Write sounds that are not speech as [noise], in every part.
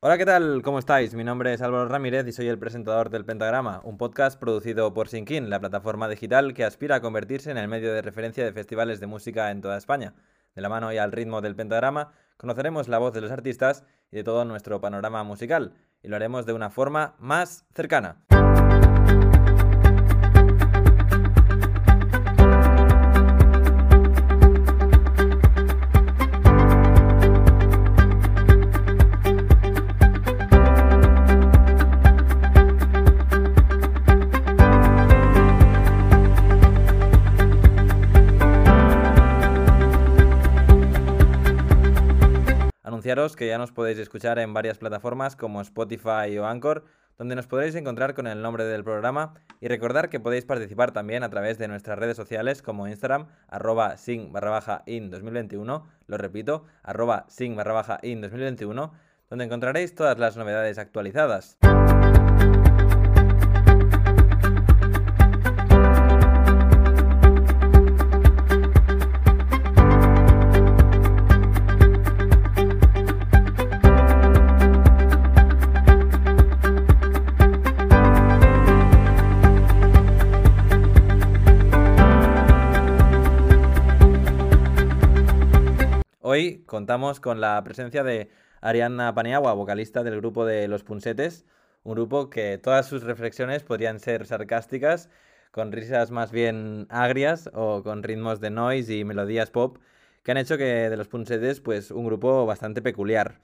Hola, ¿qué tal? ¿Cómo estáis? Mi nombre es Álvaro Ramírez y soy el presentador del Pentagrama, un podcast producido por Sinkin, la plataforma digital que aspira a convertirse en el medio de referencia de festivales de música en toda España. De la mano y al ritmo del Pentagrama, conoceremos la voz de los artistas y de todo nuestro panorama musical, y lo haremos de una forma más cercana. Que ya nos podéis escuchar en varias plataformas como Spotify o Anchor, donde nos podréis encontrar con el nombre del programa y recordar que podéis participar también a través de nuestras redes sociales como Instagram, arroba sing barra baja in 2021, lo repito, arroba sing barra baja in 2021, donde encontraréis todas las novedades actualizadas. Contamos con la presencia de Arianna Paniagua, vocalista del grupo de Los Punsetes, un grupo que todas sus reflexiones podrían ser sarcásticas, con risas más bien agrias o con ritmos de noise y melodías pop, que han hecho que de Los Punsetes pues un grupo bastante peculiar.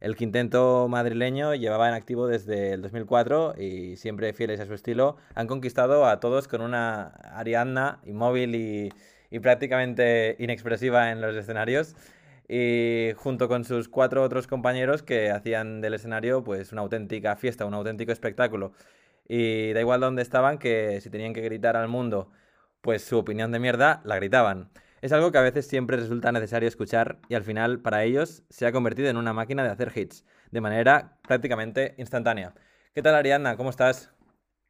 El quinteto madrileño llevaba en activo desde el 2004 y siempre fieles a su estilo, han conquistado a todos con una Arianna inmóvil y prácticamente inexpresiva en los escenarios y junto con sus cuatro otros compañeros que hacían del escenario pues una auténtica fiesta, un auténtico espectáculo. Y da igual dónde estaban, que si tenían que gritar al mundo pues su opinión de mierda, la gritaban. Es algo que a veces siempre resulta necesario escuchar y al final para ellos se ha convertido en una máquina de hacer hits, de manera prácticamente instantánea. ¿Qué tal Ariadna? ¿Cómo estás?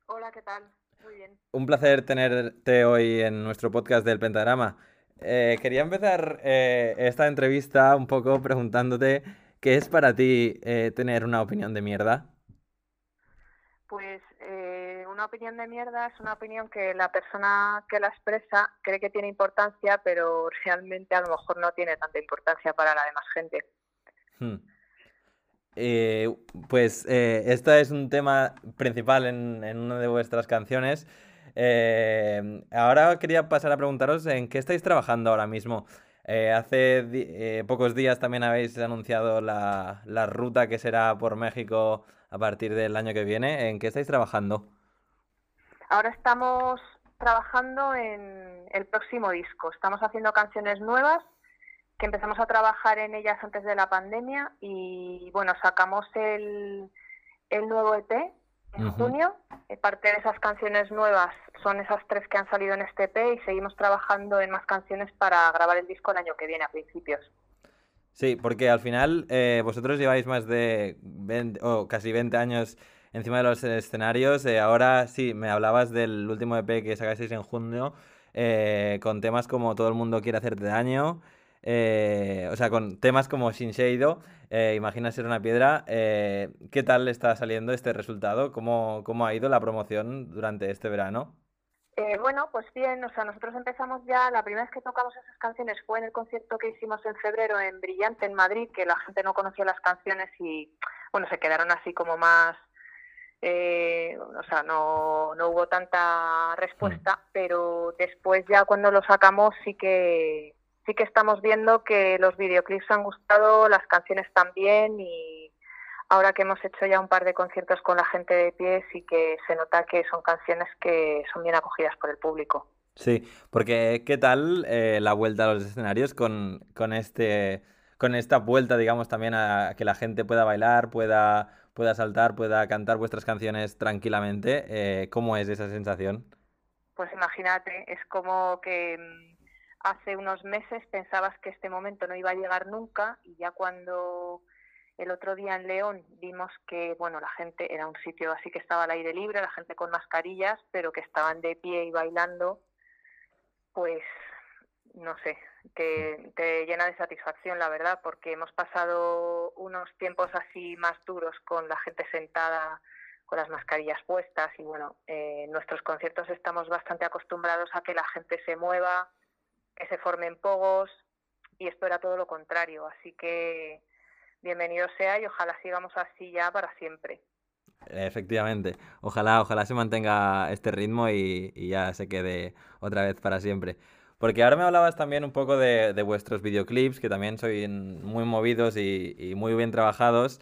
Hola, ¿qué tal? Muy bien. Un placer tenerte hoy en nuestro podcast del Pentagrama. Eh, quería empezar eh, esta entrevista un poco preguntándote qué es para ti eh, tener una opinión de mierda. Pues una opinión de mierda es una opinión que la persona que la expresa cree que tiene importancia, pero realmente a lo mejor no tiene tanta importancia para la demás gente. Hmm. pues este es un tema principal en, en una de vuestras canciones. Eh, ahora quería pasar a preguntaros en qué estáis trabajando ahora mismo. Eh, hace eh, pocos días también habéis anunciado la, la, ruta que será por México a partir del año que viene. ¿En qué estáis trabajando? Ahora estamos trabajando en el próximo disco. Estamos haciendo canciones nuevas que empezamos a trabajar en ellas antes de la pandemia y bueno, sacamos el, el nuevo EP en junio. Eh, parte de esas canciones nuevas son esas tres que han salido en este EP y seguimos trabajando en más canciones para grabar el disco el año que viene, a principios. Sí, porque al final eh, vosotros lleváis más de 20, o casi 20 años encima de los escenarios. Eh, ahora sí, me hablabas del último EP que sacasteis en junio, con temas como Todo el mundo quiere hacerte daño. O sea, con temas como Shinsheido, eh, imagina ser una piedra. Eh, ¿Qué tal está saliendo este resultado? ¿Cómo, ¿Cómo ha ido la promoción durante este verano? Eh, bueno, pues bien, o sea, nosotros empezamos ya, la primera vez que tocamos esas canciones fue en el concierto que hicimos en febrero en Brillante, en Madrid, que la gente no conocía las canciones y, bueno, se quedaron así como más, o sea, no, no hubo tanta respuesta, mm. pero después ya cuando lo sacamos sí que, sí que estamos viendo que los videoclips han gustado, las canciones también y ahora que hemos hecho ya un par de conciertos con la gente de pie sí que se nota que son canciones que son bien acogidas por el público. Sí, porque ¿qué tal eh, la vuelta a los escenarios con, con, este, con esta vuelta, digamos, también a que la gente pueda bailar, pueda, pueda saltar, pueda cantar vuestras canciones tranquilamente? Eh, ¿Cómo es esa sensación? Pues imagínate, es como que mm, hace unos meses pensabas que este momento no iba a llegar nunca y ya cuando el otro día en León vimos que bueno la gente era un sitio así que estaba al aire libre la gente con mascarillas pero que estaban de pie y bailando pues no sé que te llena de satisfacción, la verdad, porque hemos pasado unos tiempos así más duros con la gente sentada con las mascarillas puestas y bueno, eh, en nuestros conciertos estamos bastante acostumbrados a que la gente se mueva, que se formen pogos y esto era todo lo contrario, así que bienvenido sea y ojalá sigamos así ya para siempre. Efectivamente, ojalá, ojalá se mantenga este ritmo y, ya se quede otra vez para siempre. Porque ahora me hablabas también un poco de, vuestros videoclips, que también son muy movidos y, muy bien trabajados.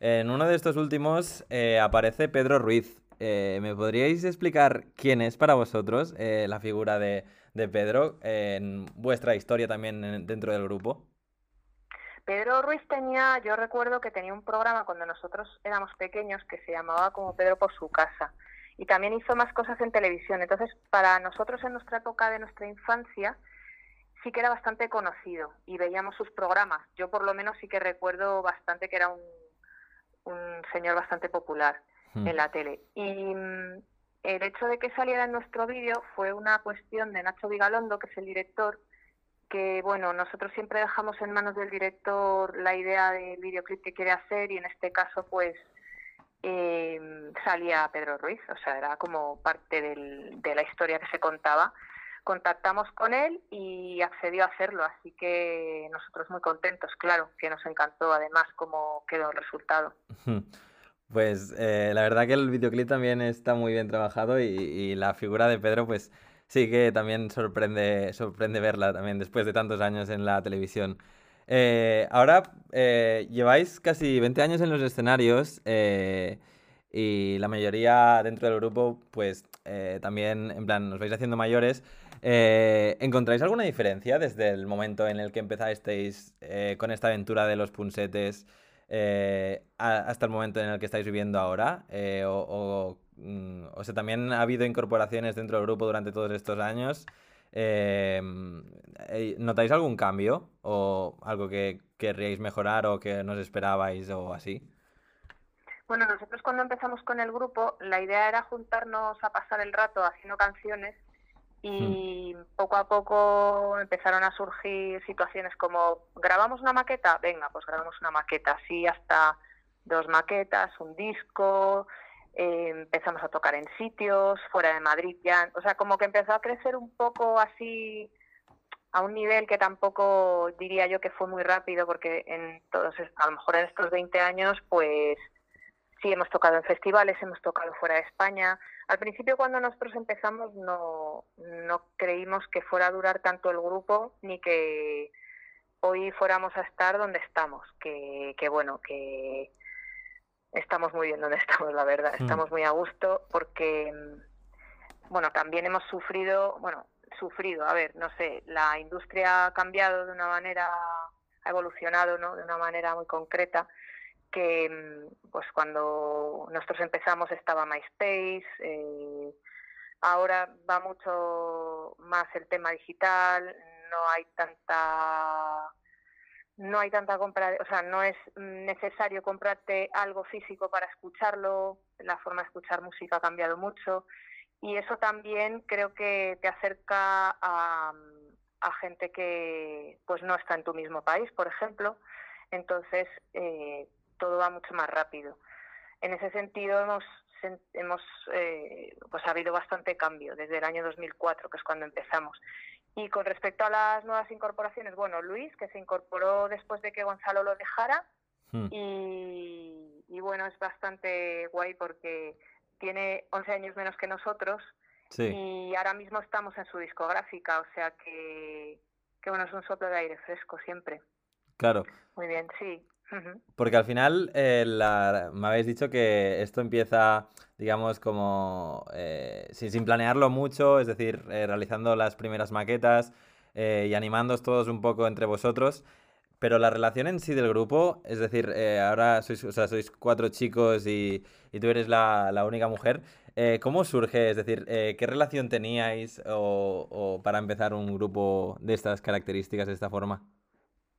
En uno de estos últimos eh, aparece Pedro Ruiz. Eh, ¿Me podríais explicar quién es para vosotros eh, la figura de, de Pedro en vuestra historia también dentro del grupo? Pedro Ruiz tenía, yo recuerdo que tenía un programa cuando nosotros éramos pequeños que se llamaba como Pedro por su casa y también hizo más cosas en televisión. Entonces, para nosotros en nuestra época de nuestra infancia sí que era bastante conocido y veíamos sus programas. Yo por lo menos sí que recuerdo bastante que era un, un señor bastante popular hmm. en la tele. Y mm, el hecho de que saliera en nuestro vídeo fue una cuestión de Nacho Vigalondo, que es el director, que bueno, nosotros siempre dejamos en manos del director la idea del videoclip que quiere hacer y en este caso pues eh, salía Pedro Ruiz, o sea, era como parte de la historia que se contaba. Contactamos con él y accedió a hacerlo, así que nosotros muy contentos, claro, que nos encantó además cómo quedó el resultado. Pues eh, la verdad que el videoclip también está muy bien trabajado y, la figura de Pedro pues sí que también sorprende, sorprende verla también después de tantos años en la televisión. Eh, ahora eh, lleváis casi 20 años en los escenarios y la mayoría dentro del grupo, pues también, en plan, os vais haciendo mayores. ¿Encontráis alguna diferencia desde el momento en el que empezasteis con esta aventura de los punsetes hasta el momento en el que estáis viviendo ahora? o Mm, o sea, también ha habido incorporaciones dentro del grupo durante todos estos años. Eh, ¿Notáis algún cambio o algo que querríais mejorar o que no os esperabais o así? Bueno, nosotros cuando empezamos con el grupo, la idea era juntarnos a pasar el rato haciendo canciones y hmm. poco a poco empezaron a surgir situaciones como, ¿grabamos una maqueta? Venga, pues grabamos una maqueta, así hasta dos maquetas, un disco, eh, empezamos a tocar en sitios, fuera de Madrid ya, o sea, como que empezó a crecer un poco así a un nivel que tampoco diría yo que fue muy rápido, porque en todos, a lo mejor en estos 20 años, pues sí hemos tocado en festivales, hemos tocado fuera de España. Al principio cuando nosotros empezamos no, no creímos que fuera a durar tanto el grupo, ni que hoy fuéramos a estar donde estamos, que, que bueno, que estamos muy bien donde [laughs] estamos, la verdad. Hmm. Estamos muy a gusto porque, mm, bueno, también hemos sufrido, bueno, sufrido, a ver, no sé, la industria ha cambiado de una manera, ha evolucionado, ¿no? De una manera muy concreta que mm, pues cuando nosotros empezamos estaba MySpace, eh, ahora va mucho más el tema digital, no hay tanta no hay tanta compra, o sea, no es necesario comprarte algo físico para escucharlo, la forma de escuchar música ha cambiado mucho y eso también creo que te acerca a, gente que pues no está en tu mismo país, por ejemplo, entonces eh, todo va mucho más rápido. En ese sentido hemos hemos eh, pues ha habido bastante cambio desde el año 2004 que es cuando empezamos y con respecto a las nuevas incorporaciones, bueno, Luis, que se incorporó después de que Gonzalo lo dejara, hmm. y, bueno, es bastante guay porque tiene 11 años menos que nosotros y ahora mismo estamos en su discográfica, o sea que, que bueno, es un soplo de aire fresco siempre. Claro. Muy bien, sí. Porque al final eh, me habéis dicho que esto empieza, digamos, como eh, sin, planearlo mucho, es decir, eh, realizando las primeras maquetas y animándoos todos un poco entre vosotros. Pero la relación en sí del grupo, es decir, ahora sois, o sea, sois cuatro chicos y, tú eres la, única mujer. ¿Cómo surge? Es decir, ¿qué relación teníais o para empezar un grupo de estas características, de esta forma?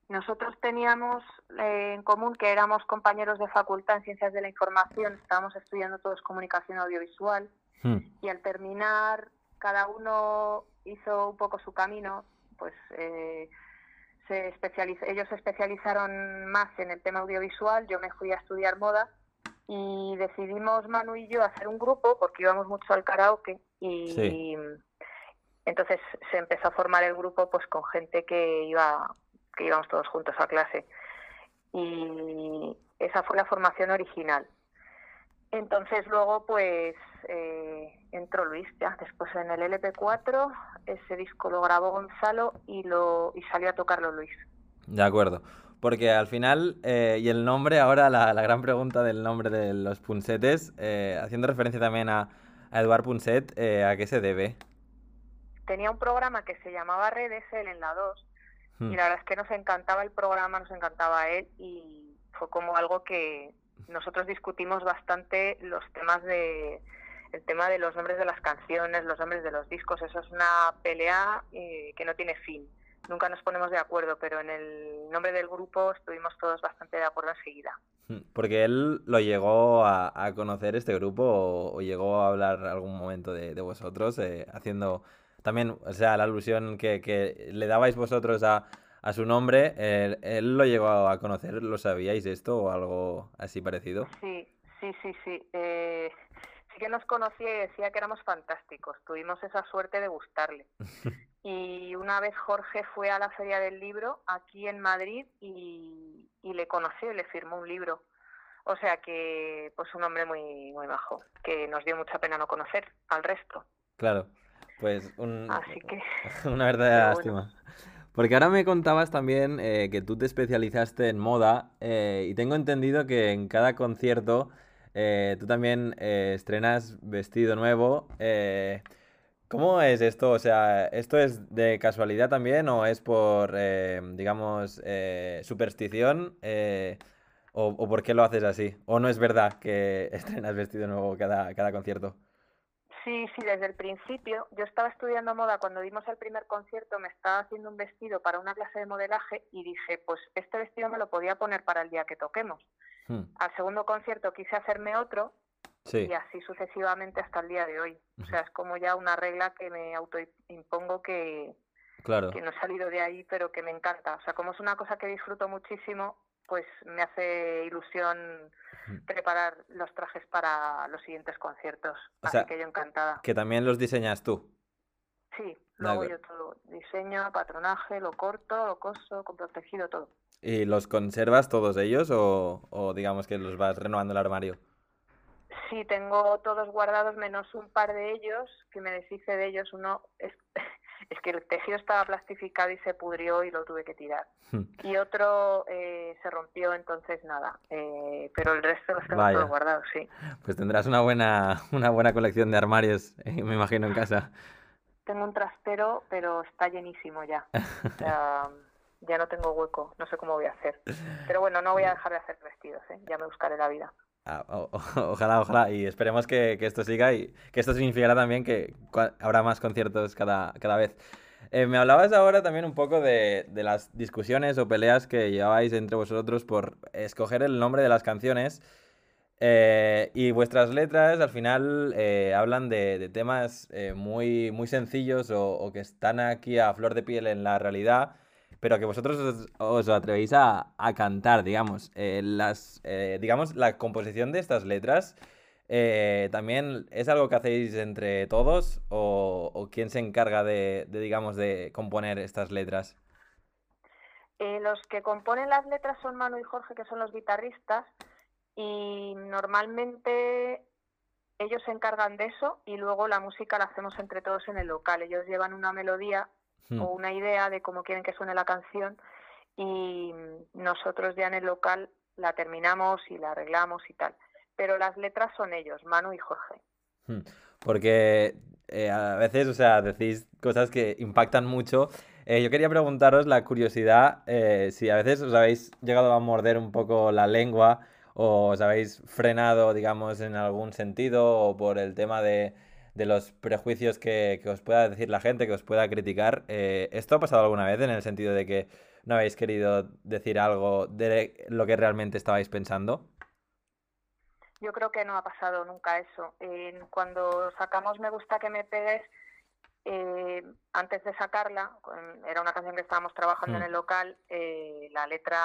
Nosotros teníamos eh, en común que éramos compañeros de facultad en Ciencias de la Información, estábamos estudiando todos comunicación audiovisual hmm. y al terminar cada uno hizo un poco su camino, pues eh, se ellos se especializaron más en el tema audiovisual, yo me fui a estudiar moda y decidimos Manu y yo hacer un grupo porque íbamos mucho al karaoke y entonces se empezó a formar el grupo pues con gente que iba que íbamos todos juntos a clase. Y esa fue la formación original. Entonces luego pues eh, entró Luis ya después en el LP4 ese disco lo grabó Gonzalo y lo y salió a tocarlo Luis. De acuerdo. Porque al final, eh, y el nombre, ahora la, gran pregunta del nombre de los punsetes, eh, haciendo referencia también a, Eduard Punset, ¿a qué se debe? Tenía un programa que se llamaba Redes, él en la 2, y hmm. la verdad es que nos encantaba el programa, nos encantaba él, y fue como algo que nosotros discutimos bastante los temas de el tema de los nombres de las canciones, los nombres de los discos, eso es una pelea que no tiene fin nunca nos ponemos de acuerdo, pero en el nombre del grupo estuvimos todos bastante de acuerdo enseguida. Hmm, porque él lo llegó a, conocer este grupo o, llegó a hablar algún momento de, vosotros, eh, haciendo también, o sea, la alusión que, le dabais vosotros a, su nombre, él, lo llegó a conocer, ¿lo sabíais esto o algo así parecido? Sí, sí, sí, sí. Eh, sí que nos conocía y decía que éramos fantásticos, tuvimos esa suerte de gustarle. [laughs] Y una vez Jorge fue a la Feria del Libro aquí en Madrid y, le conoció y le firmó un libro. O sea que, pues un hombre muy, muy bajo, que nos dio mucha pena no conocer al resto. Claro, pues un, [laughs] una verdadera lástima. Porque ahora me contabas también eh, que tú te especializaste en moda eh, y tengo entendido que en cada concierto eh, tú también estrenas vestido nuevo. ¿Cómo es esto? O sea, ¿esto es de casualidad también o es por, digamos, superstición? Eh, o, por qué lo haces así? ¿O no es verdad que [laughs] estrenas vestido nuevo cada, cada concierto? Sí, sí, desde el principio. Yo estaba estudiando moda cuando dimos el primer concierto, me estaba haciendo un vestido para una clase de modelaje y dije, pues este vestido me lo podía poner para el día que toquemos. Hmm. Al segundo concierto quise hacerme otro y así sucesivamente hasta el día de hoy. O sea, es como ya una regla que me autoimpongo que, claro. que no he salido de ahí, pero que me encanta. O sea, como es una cosa que disfruto muchísimo, pues me hace ilusión preparar los trajes para los siguientes conciertos. así que yo encantada. Que también los diseñas tú. Sí, lo hago yo todo. Diseño, patronaje, lo corto, lo coso, con protegido, todo. ¿Y los conservas todos ellos o, o digamos que los vas renovando el armario? Sí, tengo todos guardados menos un par de ellos, que me deshice de ellos. Uno es, es que el tejido estaba plastificado y se pudrió y lo tuve que tirar. Hmm. Y otro eh, se rompió, entonces nada. Eh, pero el resto los tengo todos guardados, sí. Pues tendrás una buena, una buena colección de armarios, eh, me imagino, en casa. Tengo un trastero, pero está llenísimo ya. [laughs] ya no tengo hueco, no sé cómo voy a hacer. Pero bueno, no voy a dejar de hacer vestidos, ya me buscaré la vida. Ah, [laughs] ojalá, ojalá. Y esperemos que, esto siga y que esto significará también que habrá más conciertos cada, cada vez. Eh, me hablabas ahora también un poco de, las discusiones o peleas que llevabais entre vosotros por escoger el nombre de las canciones. Eh, y vuestras letras al final eh, hablan de, temas muy, muy sencillos o, que están aquí a flor de piel en la realidad pero que vosotros os, atrevéis a, cantar, digamos. Eh, las, eh, digamos, la composición de estas letras eh, también es algo que hacéis entre todos o, quién se encarga de, digamos, de componer estas letras. los que componen las letras son Manu y Jorge, que son los guitarristas, y normalmente ellos se encargan de eso y luego la música la hacemos entre todos en el local. Ellos llevan una melodía Hmm. o una idea de cómo quieren que suene la canción y nosotros ya en el local la terminamos y la arreglamos y tal. Pero las letras son ellos, Manu y Jorge. Hmm. Porque eh, a veces, o sea, decís cosas que impactan mucho. Eh, yo quería preguntaros la curiosidad, eh, si a veces os habéis llegado a morder un poco la lengua o os habéis frenado, digamos, en algún sentido o por el tema de de los prejuicios que, os pueda decir la gente, que os pueda criticar. Eh, ¿Esto ha pasado alguna vez en el sentido de que no habéis querido decir algo de lo que realmente estabais pensando? Yo creo que no ha pasado nunca eso. cuando sacamos Me gusta que me pegues, eh, antes de sacarla, era una canción que estábamos trabajando en Mm. el local, eh, la letra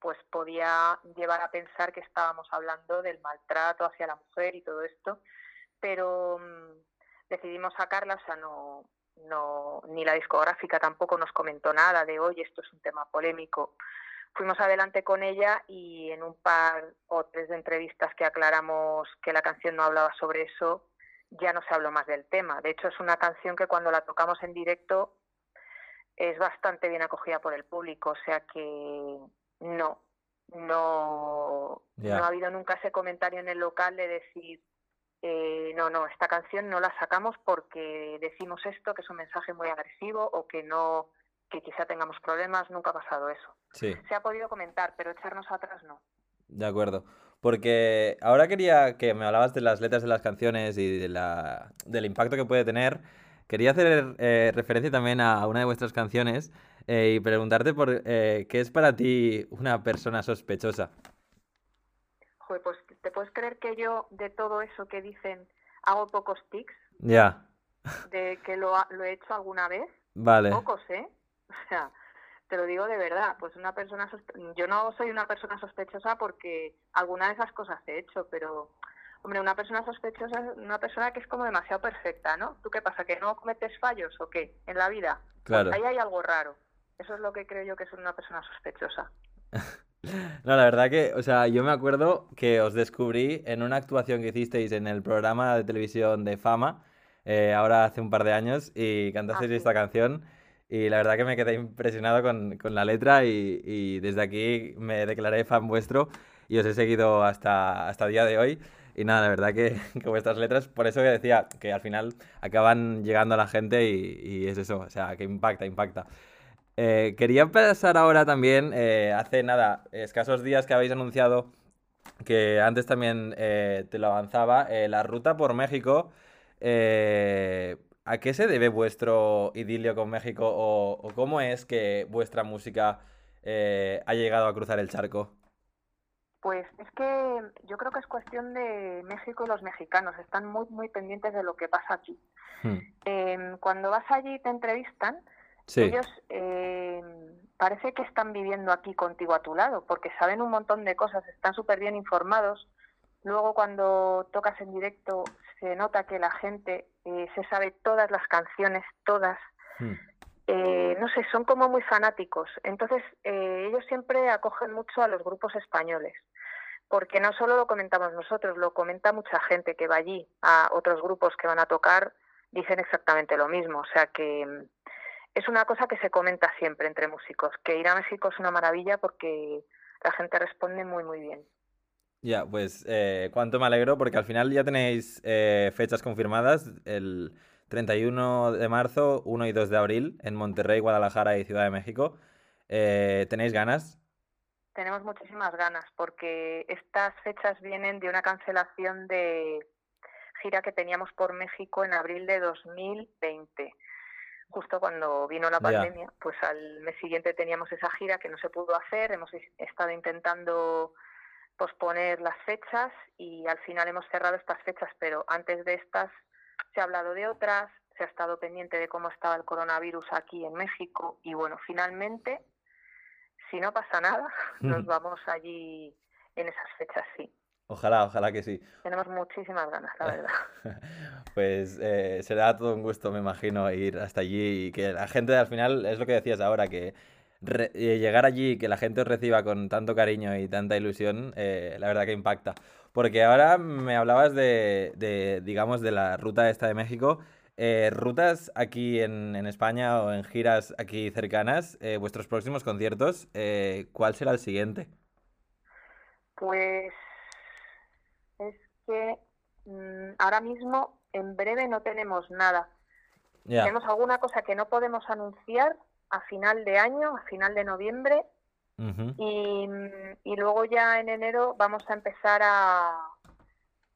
pues podía llevar a pensar que estábamos hablando del maltrato hacia la mujer y todo esto, pero mm, decidimos sacarla, o sea, no, no, ni la discográfica tampoco nos comentó nada de, oye, esto es un tema polémico. Fuimos adelante con ella y en un par o tres de entrevistas que aclaramos que la canción no hablaba sobre eso, ya no se habló más del tema. De hecho, es una canción que cuando la tocamos en directo es bastante bien acogida por el público, o sea que no, no, no ha habido nunca ese comentario en el local de decir, eh, no, no, esta canción no la sacamos porque decimos esto, que es un mensaje muy agresivo o que no, que quizá tengamos problemas, nunca ha pasado eso. Sí, Se ha podido comentar, pero echarnos atrás no. de acuerdo. Porque ahora quería que me hablabas de las letras de las canciones y de la, del impacto que puede tener. Quería hacer eh, referencia también a una de vuestras canciones eh, y preguntarte por eh, qué es para ti una persona sospechosa. Joder, pues te puedes creer que yo de todo eso que dicen hago pocos tics, Ya, de que lo, ha- lo he hecho alguna vez, vale. pocos, ¿eh? [laughs] O sea, te lo digo de verdad, pues una persona yo no soy una persona sospechosa porque alguna de esas cosas he hecho, pero hombre, una persona sospechosa es una persona que es como demasiado perfecta, ¿no? ¿Tú qué pasa? ¿Que no cometes fallos o qué en la vida? Pues Claro. ahí hay algo raro. Eso es lo que creo yo que es una persona sospechosa. [laughs] No, la verdad que, o sea, yo me acuerdo que os descubrí en una actuación que hicisteis en el programa de televisión de Fama, eh, ahora hace un par de años, y cantasteis sí. esta canción, y la verdad que me quedé impresionado con, con la letra, y, y desde aquí me declaré fan vuestro, y os he seguido hasta, hasta el día de hoy. Y nada, la verdad que, [laughs] que vuestras letras, por eso que decía, que al final acaban llegando a la gente y, y es eso, o sea, que impacta, impacta. Eh, quería pasar ahora también, eh, hace nada, escasos días que habéis anunciado que antes también eh, te lo avanzaba, eh, la ruta por México. eh, ¿a qué se debe vuestro idilio con México o, o cómo es que vuestra música eh, ha llegado a cruzar el charco? Pues es que yo creo que es cuestión de México y los mexicanos. Están muy, muy pendientes de lo que pasa aquí. Hmm, Em, cuando vas allí y te entrevistan, Sí, ellos em, parece que están viviendo aquí contigo a tu lado, porque saben un montón de cosas, están súper bien informados. Luego cuando tocas en directo se nota que la gente eh, se sabe todas las canciones, todas. hmm, Eh, no sé, son como muy fanáticos. Entonces, eh, ellos siempre acogen mucho a los grupos españoles, porque no solo lo comentamos nosotros, lo comenta mucha gente que va allí, a otros grupos que van a tocar, dicen exactamente lo mismo. O sea que mm, es una cosa que se comenta siempre entre músicos, que ir a México es una maravilla porque la gente responde muy, muy bien. Ya, pues eh, cuánto me alegro porque al final ya tenéis eh, fechas confirmadas, el 31 de marzo, 1 y 2 de abril en Monterrey, Guadalajara y Ciudad de México. Eh, ¿tenéis ganas? Tenemos muchísimas ganas porque estas fechas vienen de una cancelación de gira que teníamos por México en abril de 2020. Justo cuando vino la pandemia, pues al mes siguiente teníamos esa gira que no se pudo hacer. Hemos estado intentando posponer las fechas y al final hemos cerrado estas fechas, pero antes de estas se ha hablado de otras, se ha estado pendiente de cómo estaba el coronavirus aquí en México y bueno, finalmente, si no pasa nada, nos [laughs] vamos allí en esas fechas, sí. Ojalá, ojalá que sí. Tenemos muchísimas ganas, la verdad. [laughs] Pues eh, será todo un gusto, me imagino, ir hasta allí y que la gente al final, es lo que decías ahora, que re- eh, llegar allí y que la gente os reciba con tanto cariño y tanta ilusión, eh, la verdad que impacta. Porque ahora me hablabas de, de, digamos, de la ruta esta de México. Eh, rutas aquí en, en España o en giras aquí cercanas, eh, vuestros próximos conciertos, eh, ¿cuál será el siguiente? Pues es que mm, ahora mismo, en breve, no tenemos nada. Tenemos alguna cosa que no podemos anunciar a final de año, a final de noviembre, y, mm, y luego ya en enero vamos a empezar a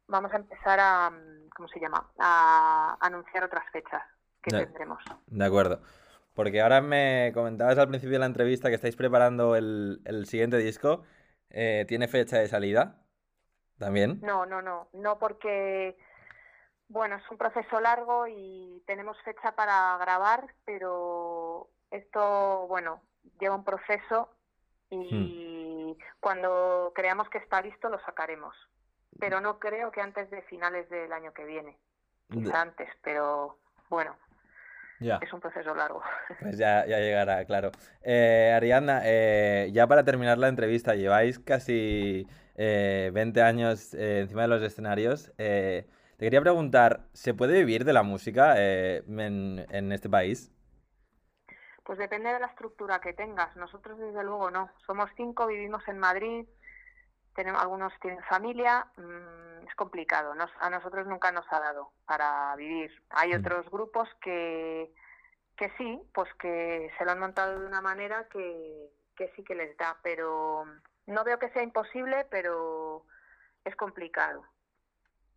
vamos a empezar a mm, ¿cómo se llama? a anunciar otras fechas que tendremos. De acuerdo. Porque ahora me comentabas al principio de la entrevista que estáis preparando el, el siguiente disco. Eh, ¿tiene fecha de salida? ¿También? No, no, no, no porque Bueno, es un proceso largo y tenemos fecha para grabar, pero esto, bueno, lleva un proceso y hmm. cuando creamos que está listo lo sacaremos. Pero no creo que antes de finales del año que viene. Quizá antes, pero bueno, ya. Es un proceso largo. [laughs] Pues ya, ya llegará, claro. Eh, Ariadna, eh, ya para terminar la entrevista, lleváis casi eh, 20 años eh, encima de los escenarios. te quería preguntar, ¿se puede vivir de la música en, en este país? Pues depende de la estructura que tengas. Nosotros desde luego no. Somos cinco, vivimos en Madrid, tenemos, algunos tienen familia. Mmm, es complicado. a nosotros nunca nos ha dado para vivir. Hay mm. otros grupos que, que sí, pues que se lo han montado de una manera que, que sí que les da, pero no veo que sea imposible, pero es complicado.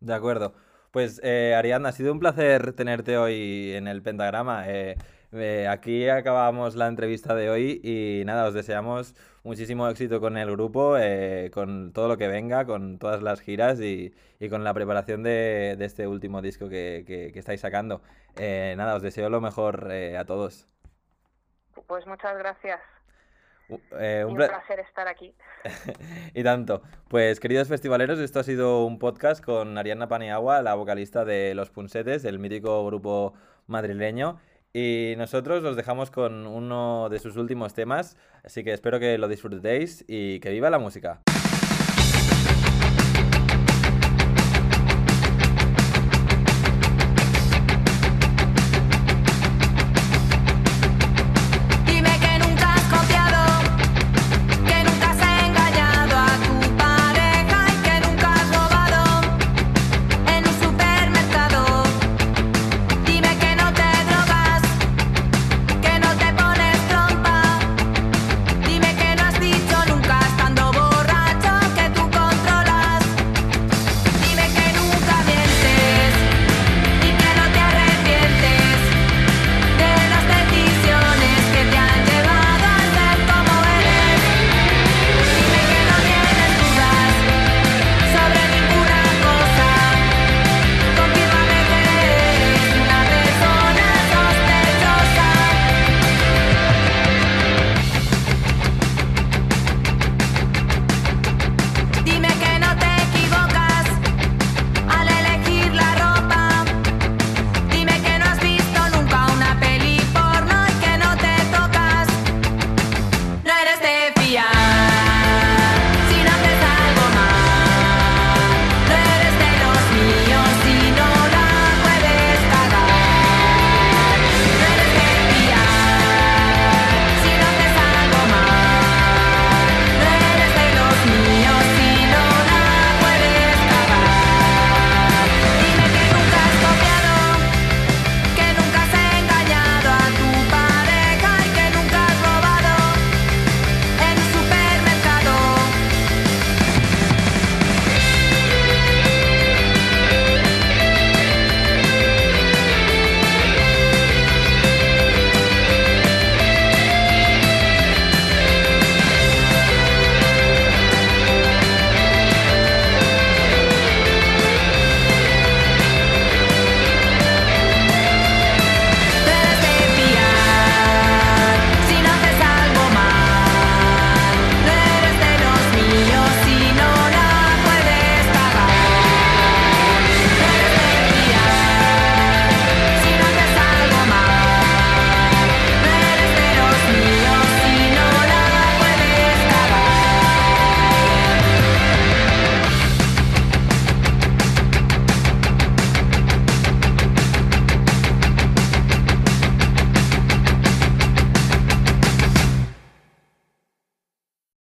De acuerdo. Pues eh, Ariadna, ha sido un placer tenerte hoy en el pentagrama. Eh, eh, aquí acabamos la entrevista de hoy y nada, os deseamos muchísimo éxito con el grupo, eh, con todo lo que venga, con todas las giras y, con la preparación de, este último disco que, estáis sacando. Eh, nada, os deseo lo mejor a todos. Pues muchas gracias. Un, placer estar aquí. [laughs] y tanto. Pues queridos festivaleros, esto ha sido un podcast con Ariana Paniagua, la vocalista de Los Punsetes, el mítico grupo madrileño. Y nosotros os dejamos con uno de sus últimos temas, así que espero que lo disfrutéis y que viva la música.